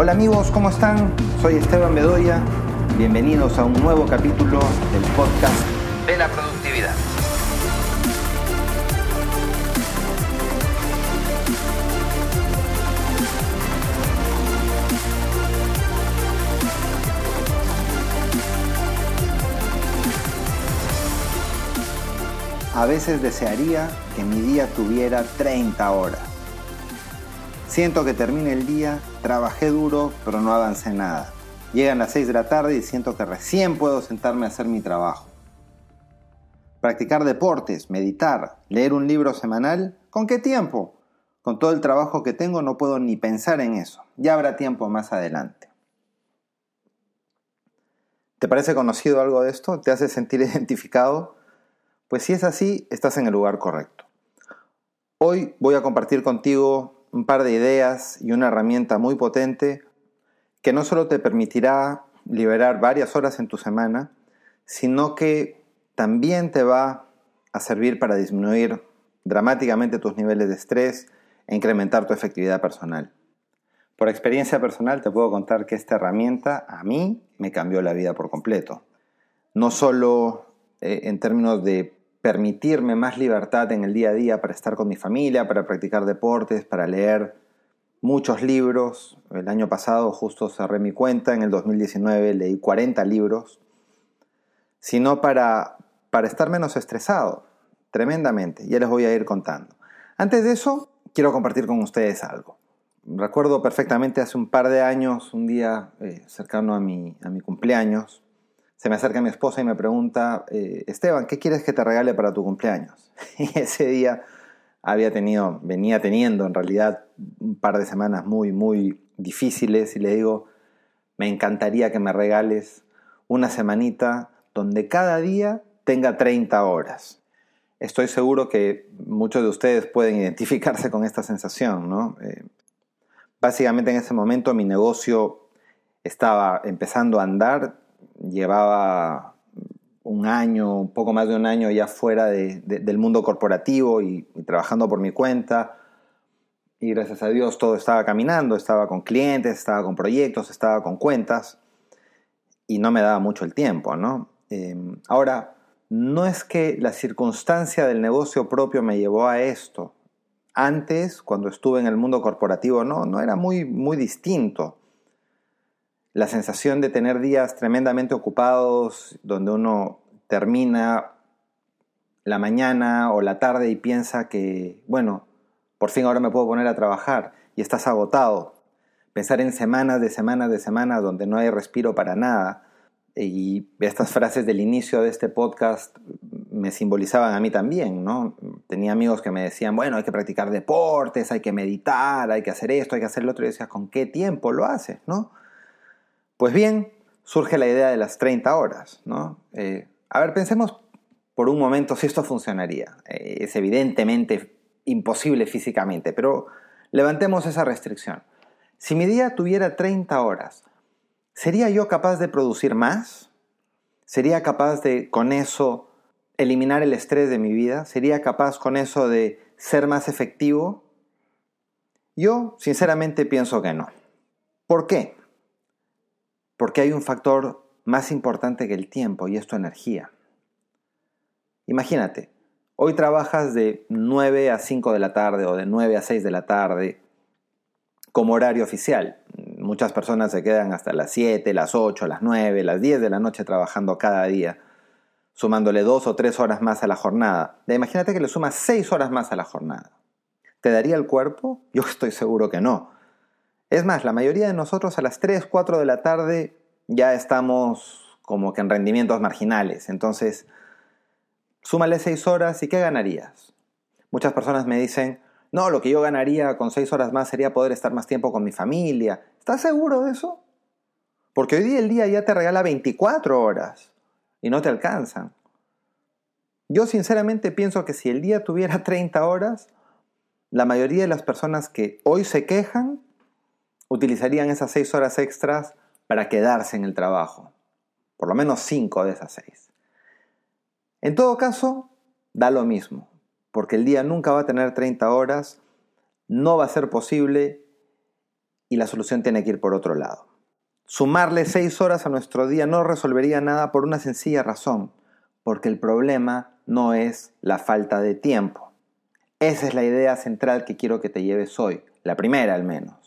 Hola amigos, ¿cómo están? Soy Esteban Bedoya. Bienvenidos a un nuevo capítulo del podcast de la productividad. A veces desearía que mi día tuviera 30 horas. Siento que termina el día, trabajé duro, pero no avancé nada. Llegan las 6 de la tarde y siento que recién puedo sentarme a hacer mi trabajo. Practicar deportes, meditar, leer un libro semanal, ¿con qué tiempo? Con todo el trabajo que tengo no puedo ni pensar en eso. Ya habrá tiempo más adelante. ¿Te parece conocido algo de esto? ¿Te hace sentir identificado? Pues si es así, estás en el lugar correcto. Hoy voy a compartir contigo un par de ideas y una herramienta muy potente que no solo te permitirá liberar varias horas en tu semana, sino que también te va a servir para disminuir dramáticamente tus niveles de estrés e incrementar tu efectividad personal. Por experiencia personal te puedo contar que esta herramienta a mí me cambió la vida por completo. No solo eh, en términos de permitirme más libertad en el día a día para estar con mi familia, para practicar deportes, para leer muchos libros. El año pasado justo cerré mi cuenta, en el 2019 leí 40 libros, sino para, para estar menos estresado, tremendamente. Ya les voy a ir contando. Antes de eso, quiero compartir con ustedes algo. Recuerdo perfectamente hace un par de años, un día eh, cercano a mi, a mi cumpleaños, se me acerca mi esposa y me pregunta, eh, Esteban, ¿qué quieres que te regale para tu cumpleaños? Y ese día había tenido, venía teniendo en realidad un par de semanas muy, muy difíciles y le digo, me encantaría que me regales una semanita donde cada día tenga 30 horas. Estoy seguro que muchos de ustedes pueden identificarse con esta sensación, ¿no? Eh, básicamente en ese momento mi negocio estaba empezando a andar, llevaba un año, un poco más de un año ya fuera del mundo corporativo y, trabajando por mi cuenta. Y gracias a Dios todo estaba caminando, estaba con clientes, estaba con proyectos, estaba con cuentas y no me daba mucho el tiempo, ¿no? Em, ahora, no es que la circunstancia del negocio propio me llevó a esto. Antes, cuando estuve en el mundo corporativo, no, no era muy, muy distinto la sensación de tener días tremendamente ocupados, donde uno termina la mañana o la tarde y piensa que, bueno, por fin ahora me puedo poner a trabajar y estás agotado. Pensar en semanas de semanas de semanas donde no hay respiro para nada. Y estas frases del inicio de este podcast me simbolizaban a mí también, ¿no? Tenía amigos que me decían, bueno, hay que practicar deportes, hay que meditar, hay que hacer esto, hay que hacer lo otro. Y decía, ¿con qué tiempo lo haces, no? Pues bien, surge la idea de las 30 horas. ¿no? Eh, a ver, pensemos por un momento si esto funcionaría. Eh, es evidentemente imposible físicamente, pero levantemos esa restricción. Si mi día tuviera 30 horas, ¿sería yo capaz de producir más? ¿Sería capaz de con eso eliminar el estrés de mi vida? ¿Sería capaz con eso de ser más efectivo? Yo sinceramente pienso que no. ¿Por qué? Porque hay un factor más importante que el tiempo y es tu energía. Imagínate, hoy trabajas de 9 a 5 de la tarde o de 9 a 6 de la tarde como horario oficial. Muchas personas se quedan hasta las 7, las 8, las 9, las 10 de la noche trabajando cada día, sumándole 2 o 3 horas más a la jornada. Imagínate que le sumas 6 horas más a la jornada. ¿Te daría el cuerpo? Yo estoy seguro que no. Es más, la mayoría de nosotros a las 3, 4 de la tarde ya estamos como que en rendimientos marginales. Entonces, súmale 6 horas y ¿qué ganarías? Muchas personas me dicen, no, lo que yo ganaría con 6 horas más sería poder estar más tiempo con mi familia. ¿Estás seguro de eso? Porque hoy día el día ya te regala 24 horas y no te alcanzan. Yo sinceramente pienso que si el día tuviera 30 horas, la mayoría de las personas que hoy se quejan utilizarían esas seis horas extras para quedarse en el trabajo. Por lo menos cinco de esas seis. En todo caso, da lo mismo, porque el día nunca va a tener 30 horas, no va a ser posible y la solución tiene que ir por otro lado. Sumarle seis horas a nuestro día no resolvería nada por una sencilla razón, porque el problema no es la falta de tiempo. Esa es la idea central que quiero que te lleves hoy, la primera al menos.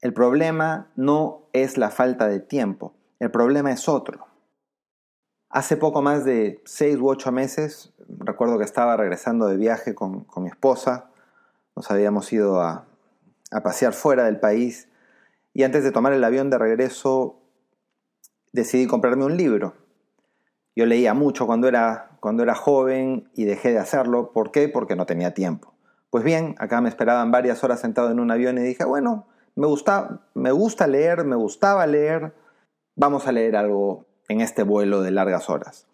El problema no es la falta de tiempo, el problema es otro. Hace poco más de seis u ocho meses, recuerdo que estaba regresando de viaje con, mi esposa, nos habíamos ido a, a pasear fuera del país y antes de tomar el avión de regreso decidí comprarme un libro. Yo leía mucho cuando era, cuando era joven y dejé de hacerlo. ¿Por qué? Porque no tenía tiempo. Pues bien, acá me esperaban varias horas sentado en un avión y dije, bueno, me gusta, me gusta leer, me gustaba leer, vamos a leer algo en este vuelo de largas horas.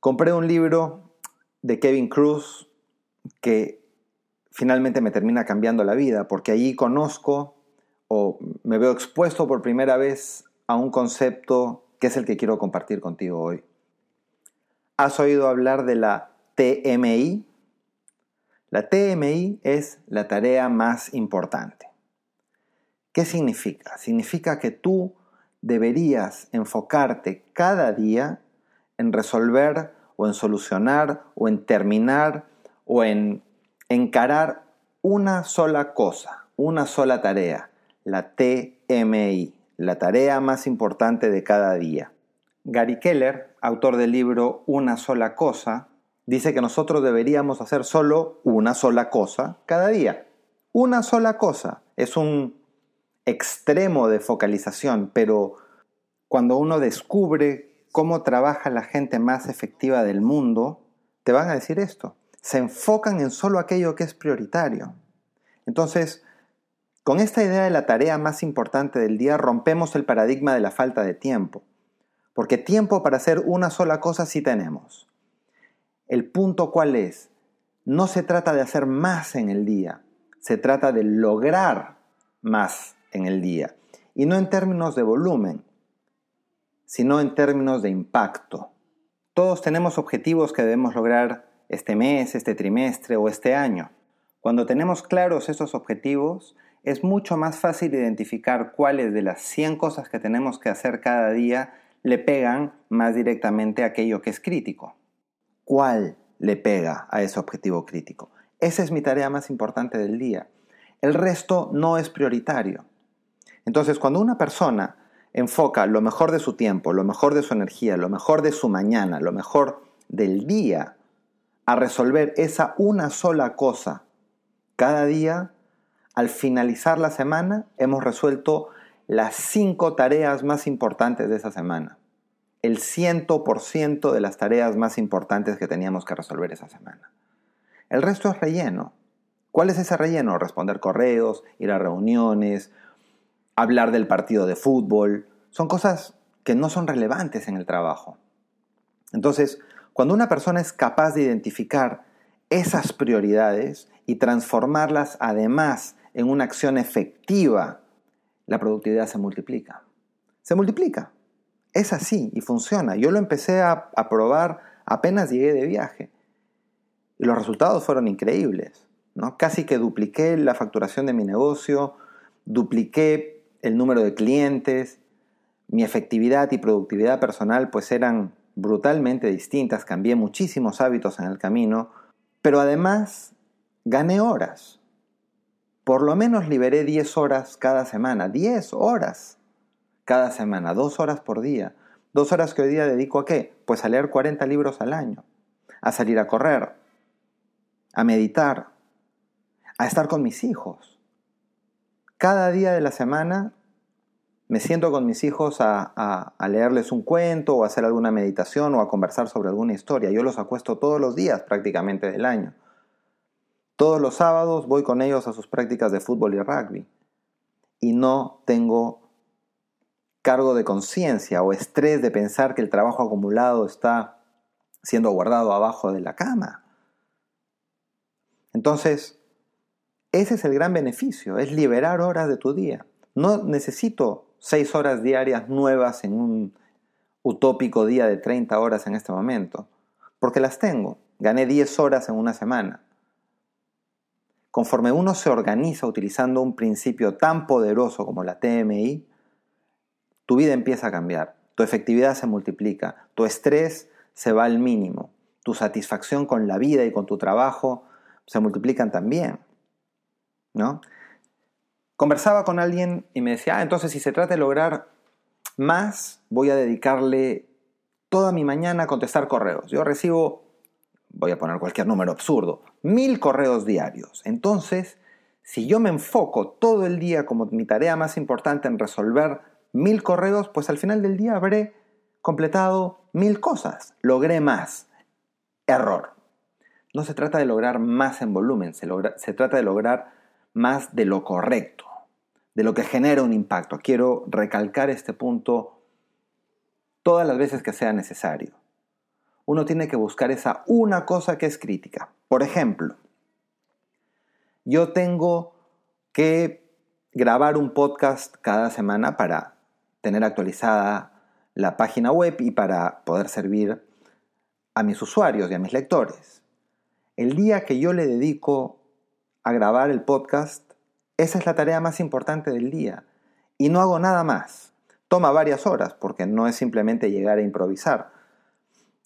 Compré un libro de Kevin Cruz que finalmente me termina cambiando la vida, porque allí conozco o me veo expuesto por primera vez a un concepto que es el que quiero compartir contigo hoy. ¿Has oído hablar de la TMI? La TMI es la tarea más importante. ¿Qué significa? Significa que tú deberías enfocarte cada día en resolver o en solucionar o en terminar o en encarar una sola cosa, una sola tarea la TMI, la tarea más importante de cada día. Gary Keller, autor del libro Una sola cosa, dice que nosotros deberíamos hacer solo una sola cosa cada día. Una sola cosa. Es un extremo de focalización, pero cuando uno descubre cómo trabaja la gente más efectiva del mundo, te van a decir esto. Se enfocan en solo aquello que es prioritario. Entonces, con esta idea de la tarea más importante del día rompemos el paradigma de la falta de tiempo, porque tiempo para hacer una sola cosa sí tenemos. El punto cuál es, no se trata de hacer más en el día, se trata de lograr más en el día, y no en términos de volumen, sino en términos de impacto. Todos tenemos objetivos que debemos lograr este mes, este trimestre o este año. Cuando tenemos claros esos objetivos, es mucho más fácil identificar cuáles de las 100 cosas que tenemos que hacer cada día le pegan más directamente a aquello que es crítico. ¿Cuál le pega a ese objetivo crítico? Esa es mi tarea más importante del día. El resto no es prioritario. Entonces, cuando una persona enfoca lo mejor de su tiempo, lo mejor de su energía, lo mejor de su mañana, lo mejor del día, a resolver esa una sola cosa cada día, al finalizar la semana hemos resuelto las cinco tareas más importantes de esa semana. El 100% de las tareas más importantes que teníamos que resolver esa semana. El resto es relleno. ¿Cuál es ese relleno? Responder correos, ir a reuniones, hablar del partido de fútbol. Son cosas que no son relevantes en el trabajo. Entonces, cuando una persona es capaz de identificar esas prioridades y transformarlas además en una acción efectiva, la productividad se multiplica. Se multiplica. Es así y funciona. Yo lo empecé a, probar apenas llegué de viaje. Y los resultados fueron increíbles. ¿no? Casi que dupliqué la facturación de mi negocio, dupliqué el número de clientes, mi efectividad y productividad personal pues eran brutalmente distintas, cambié muchísimos hábitos en el camino, pero además gané horas. Por lo menos liberé 10 horas cada semana, 10 horas cada semana, 2 horas por día. Dos horas que hoy día dedico a qué? Pues a leer 40 libros al año, a salir a correr, a meditar, a estar con mis hijos. Cada día de la semana me siento con mis hijos a, leerles un cuento o a hacer alguna meditación o a conversar sobre alguna historia. Yo los acuesto todos los días prácticamente del año. Todos los sábados voy con ellos a sus prácticas de fútbol y rugby. Y no tengo cargo de conciencia o estrés de pensar que el trabajo acumulado está siendo guardado abajo de la cama. Entonces, ese es el gran beneficio, es liberar horas de tu día. No necesito seis horas diarias nuevas en un utópico día de 30 horas en este momento, porque las tengo. Gané 10 horas en una semana. conforme uno se organiza utilizando un principio tan poderoso como la TMI, tu vida empieza a cambiar, tu efectividad se multiplica, tu estrés se va al mínimo, tu satisfacción con la vida y con tu trabajo se multiplican también. ¿No? Conversaba con alguien y me decía, ah, entonces si se trata de lograr más, voy a dedicarle toda mi mañana a contestar correos. Yo recibo, voy a poner cualquier número absurdo, mil correos diarios. Entonces, si yo me enfoco todo el día como mi tarea más importante en resolver mil correos, pues al final del día habré completado mil cosas. Logré más. Error. No se trata de lograr más en volumen, se, se trata de lograr más de lo correcto, de lo que genera un impacto. Quiero recalcar este punto todas las veces que sea necesario. Uno tiene que buscar esa una cosa que es crítica. Por ejemplo, yo tengo que grabar un podcast cada semana para tener actualizada la página web y para poder servir a mis usuarios y a mis lectores. El día que yo le dedico a grabar el podcast, esa es la tarea más importante del día. Y no hago nada más. Toma varias horas porque no es simplemente llegar a improvisar.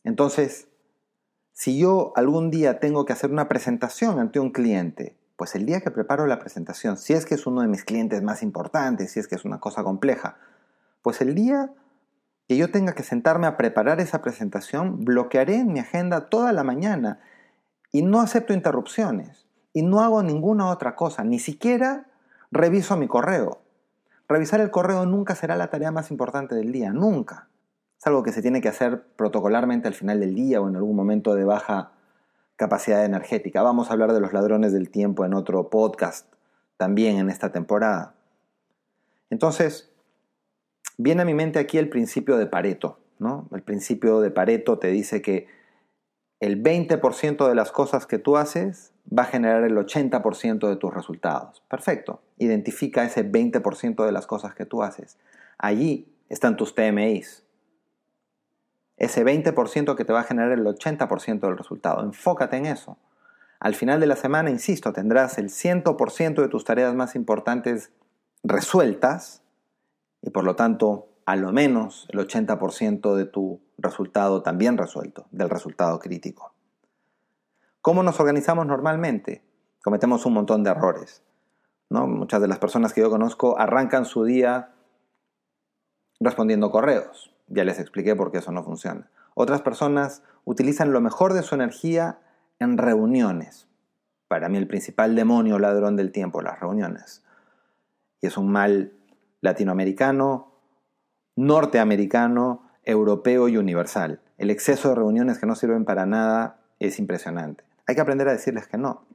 Entonces, si yo algún día tengo que hacer una presentación ante un cliente, pues el día que preparo la presentación, si es que es uno de mis clientes más importantes, si es que es una cosa compleja, pues el día que yo tenga que sentarme a preparar esa presentación, bloquearé en mi agenda toda la mañana y no acepto interrupciones y no hago ninguna otra cosa, ni siquiera reviso mi correo. Revisar el correo nunca será la tarea más importante del día, nunca. Es algo que se tiene que hacer protocolarmente al final del día o en algún momento de baja capacidad energética. Vamos a hablar de los ladrones del tiempo en otro podcast también en esta temporada. Entonces, viene a mi mente aquí el principio de Pareto. ¿no? El principio de Pareto te dice que el 20% de las cosas que tú haces va a generar el 80% de tus resultados. Perfecto. Identifica ese 20% de las cosas que tú haces. Allí están tus TMIs. Ese 20% que te va a generar el 80% del resultado. Enfócate en eso. Al final de la semana, insisto, tendrás el 100% de tus tareas más importantes resueltas y por lo tanto a lo menos el 80% de tu resultado también resuelto, del resultado crítico. ¿Cómo nos organizamos normalmente? Cometemos un montón de errores. ¿no? Muchas de las personas que yo conozco arrancan su día respondiendo correos. Ya les expliqué por qué eso no funciona. Otras personas utilizan lo mejor de su energía en reuniones. Para mí el principal demonio ladrón del tiempo, las reuniones. Y es un mal latinoamericano, norteamericano, europeo y universal. El exceso de reuniones que no sirven para nada es impresionante. Hay que aprender a decirles que no.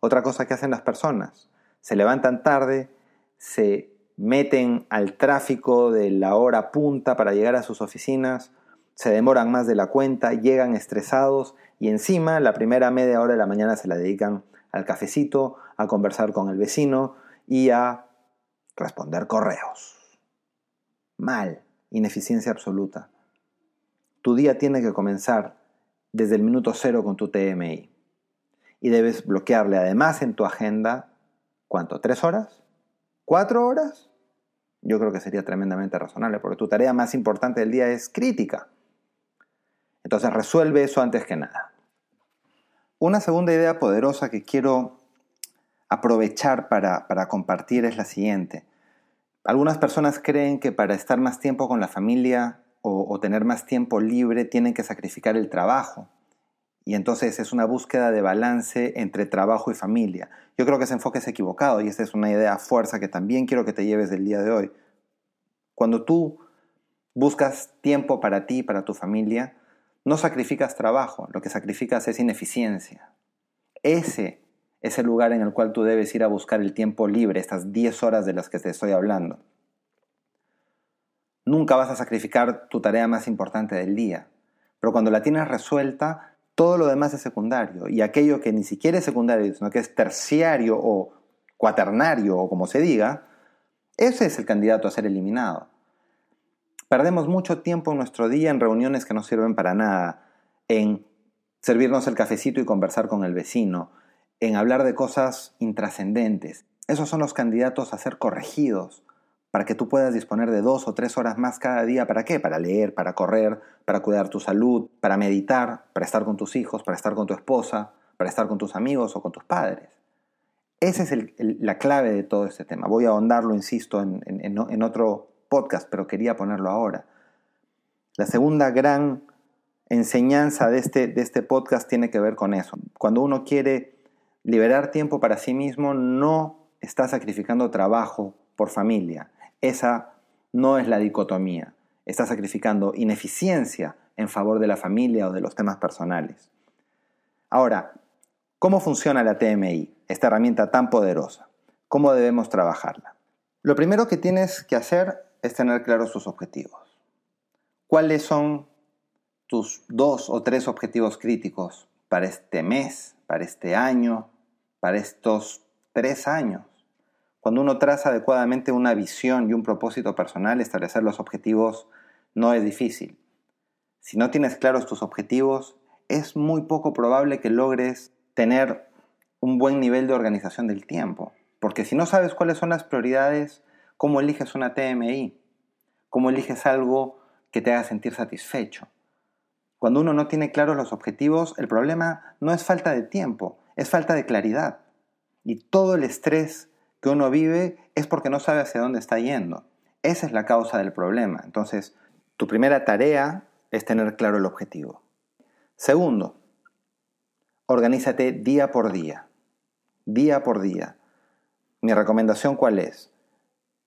Otra cosa que hacen las personas, se levantan tarde, se meten al tráfico de la hora punta para llegar a sus oficinas, se demoran más de la cuenta, llegan estresados y encima la primera media hora de la mañana se la dedican al cafecito, a conversar con el vecino y a responder correos. Mal, ineficiencia absoluta. Tu día tiene que comenzar desde el minuto cero con tu TMI. Y debes bloquearle además en tu agenda, ¿cuánto? ¿Tres horas? ¿Cuatro horas? Yo creo que sería tremendamente razonable, porque tu tarea más importante del día es crítica. Entonces resuelve eso antes que nada. Una segunda idea poderosa que quiero aprovechar para, para compartir es la siguiente. Algunas personas creen que para estar más tiempo con la familia o, tener más tiempo libre tienen que sacrificar el trabajo. Y entonces es una búsqueda de balance entre trabajo y familia. Yo creo que ese enfoque es equivocado y esa es una idea fuerza que también quiero que te lleves del día de hoy. Cuando tú buscas tiempo para ti, para tu familia, no sacrificas trabajo, lo que sacrificas es ineficiencia. Ese es el lugar en el cual tú debes ir a buscar el tiempo libre, estas 10 horas de las que te estoy hablando. Nunca vas a sacrificar tu tarea más importante del día, pero cuando la tienes resuelta, todo lo demás es secundario y aquello que ni siquiera es secundario, sino que es terciario o cuaternario o como se diga, ese es el candidato a ser eliminado. Perdemos mucho tiempo en nuestro día en reuniones que no sirven para nada, en servirnos el cafecito y conversar con el vecino, en hablar de cosas intrascendentes. Esos son los candidatos a ser corregidos para que tú puedas disponer de dos o tres horas más cada día. ¿Para qué? Para leer, para correr, para cuidar tu salud, para meditar, para estar con tus hijos, para estar con tu esposa, para estar con tus amigos o con tus padres. Esa es la clave de todo este tema. Voy a ahondarlo, insisto, en, en otro podcast, pero quería ponerlo ahora. La segunda gran enseñanza de este, de este podcast tiene que ver con eso. Cuando uno quiere liberar tiempo para sí mismo, no está sacrificando trabajo por familia. Esa no es la dicotomía. Está sacrificando ineficiencia en favor de la familia o de los temas personales. Ahora, ¿cómo funciona la TMI, esta herramienta tan poderosa? ¿Cómo debemos trabajarla? Lo primero que tienes que hacer es tener claros tus objetivos. ¿Cuáles son tus dos o tres objetivos críticos para este mes, para este año, para estos tres años? Cuando uno traza adecuadamente una visión y un propósito personal, establecer los objetivos no es difícil. Si no tienes claros tus objetivos, es muy poco probable que logres tener un buen nivel de organización del tiempo. Porque si no sabes cuáles son las prioridades, ¿cómo eliges una TMI? ¿Cómo eliges algo que te haga sentir satisfecho? Cuando uno no tiene claros los objetivos, el problema no es falta de tiempo, es falta de claridad. Y todo el estrés que uno vive es porque no sabe hacia dónde está yendo. Esa es la causa del problema. Entonces, tu primera tarea es tener claro el objetivo. Segundo, organízate día por día. Día por día. Mi recomendación cuál es?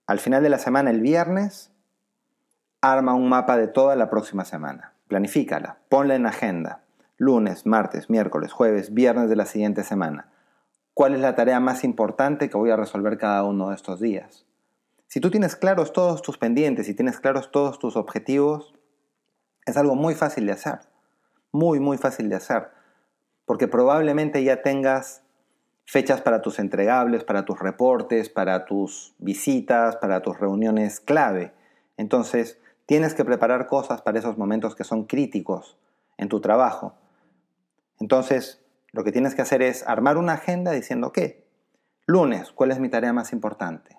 Al final de la semana, el viernes, arma un mapa de toda la próxima semana. Planifícala, ponla en agenda. Lunes, martes, miércoles, jueves, viernes de la siguiente semana cuál es la tarea más importante que voy a resolver cada uno de estos días. Si tú tienes claros todos tus pendientes y tienes claros todos tus objetivos, es algo muy fácil de hacer. Muy, muy fácil de hacer. Porque probablemente ya tengas fechas para tus entregables, para tus reportes, para tus visitas, para tus reuniones clave. Entonces, tienes que preparar cosas para esos momentos que son críticos en tu trabajo. Entonces, lo que tienes que hacer es armar una agenda diciendo, ¿qué? Lunes, ¿cuál es mi tarea más importante?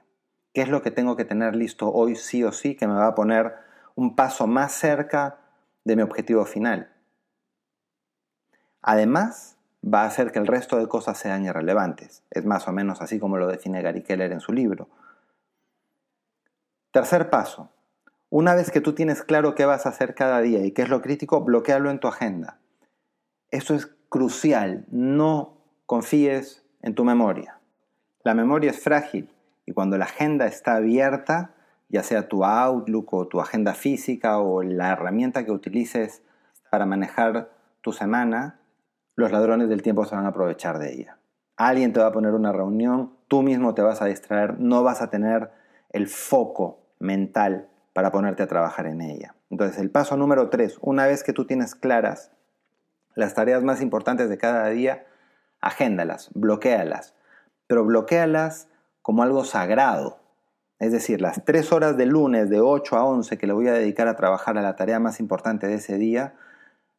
¿Qué es lo que tengo que tener listo hoy sí o sí que me va a poner un paso más cerca de mi objetivo final? Además, va a hacer que el resto de cosas sean irrelevantes. Es más o menos así como lo define Gary Keller en su libro. Tercer paso. Una vez que tú tienes claro qué vas a hacer cada día y qué es lo crítico, bloquealo en tu agenda. Eso es crucial, no confíes en tu memoria. La memoria es frágil y cuando la agenda está abierta, ya sea tu Outlook o tu agenda física o la herramienta que utilices para manejar tu semana, los ladrones del tiempo se van a aprovechar de ella. Alguien te va a poner una reunión, tú mismo te vas a distraer, no vas a tener el foco mental para ponerte a trabajar en ella. Entonces, el paso número tres, una vez que tú tienes claras las tareas más importantes de cada día, agéndalas, bloquealas, pero bloquealas como algo sagrado. Es decir, las tres horas de lunes de 8 a 11 que le voy a dedicar a trabajar a la tarea más importante de ese día,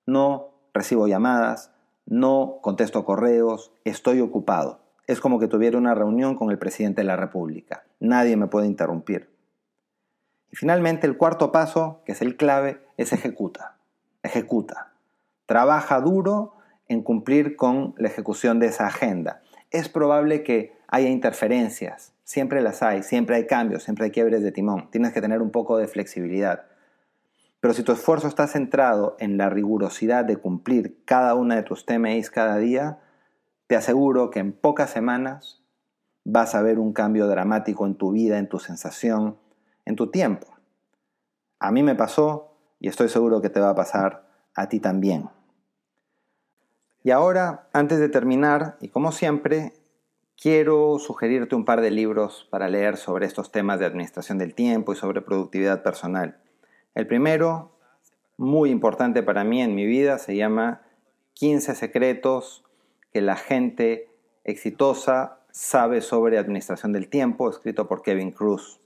no recibo llamadas, no contesto correos, estoy ocupado. Es como que tuviera una reunión con el presidente de la República. Nadie me puede interrumpir. Y finalmente el cuarto paso, que es el clave, es ejecuta. Ejecuta trabaja duro en cumplir con la ejecución de esa agenda. Es probable que haya interferencias, siempre las hay, siempre hay cambios, siempre hay quiebres de timón, tienes que tener un poco de flexibilidad. Pero si tu esfuerzo está centrado en la rigurosidad de cumplir cada una de tus TMIs cada día, te aseguro que en pocas semanas vas a ver un cambio dramático en tu vida, en tu sensación, en tu tiempo. A mí me pasó y estoy seguro que te va a pasar a ti también. Y ahora, antes de terminar, y como siempre, quiero sugerirte un par de libros para leer sobre estos temas de administración del tiempo y sobre productividad personal. El primero, muy importante para mí en mi vida, se llama 15 secretos que la gente exitosa sabe sobre administración del tiempo, escrito por Kevin Cruz.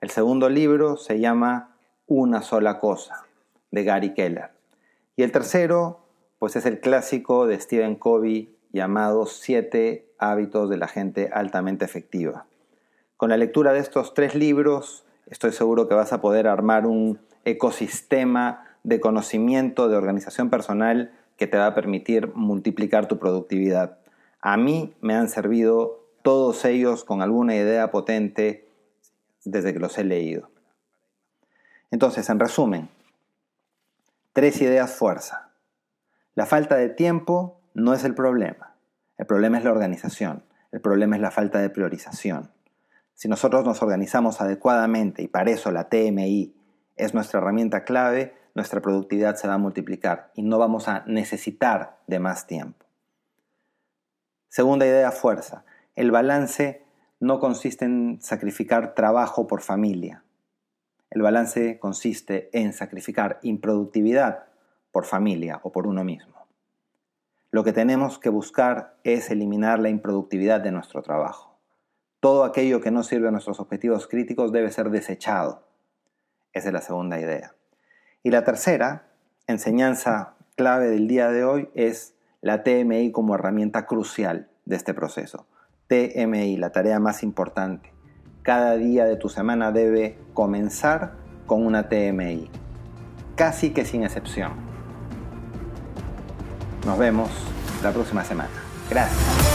El segundo libro se llama Una sola cosa, de Gary Keller. Y el tercero, pues es el clásico de Stephen Covey llamado Siete hábitos de la gente altamente efectiva. Con la lectura de estos tres libros, estoy seguro que vas a poder armar un ecosistema de conocimiento, de organización personal que te va a permitir multiplicar tu productividad. A mí me han servido todos ellos con alguna idea potente desde que los he leído. Entonces, en resumen, tres ideas fuerza. La falta de tiempo no es el problema. El problema es la organización. El problema es la falta de priorización. Si nosotros nos organizamos adecuadamente y para eso la TMI es nuestra herramienta clave, nuestra productividad se va a multiplicar y no vamos a necesitar de más tiempo. Segunda idea, fuerza. El balance no consiste en sacrificar trabajo por familia. El balance consiste en sacrificar improductividad por familia o por uno mismo. Lo que tenemos que buscar es eliminar la improductividad de nuestro trabajo. Todo aquello que no sirve a nuestros objetivos críticos debe ser desechado. Esa es la segunda idea. Y la tercera, enseñanza clave del día de hoy, es la TMI como herramienta crucial de este proceso. TMI, la tarea más importante. Cada día de tu semana debe comenzar con una TMI, casi que sin excepción. Nos vemos la próxima semana. Gracias.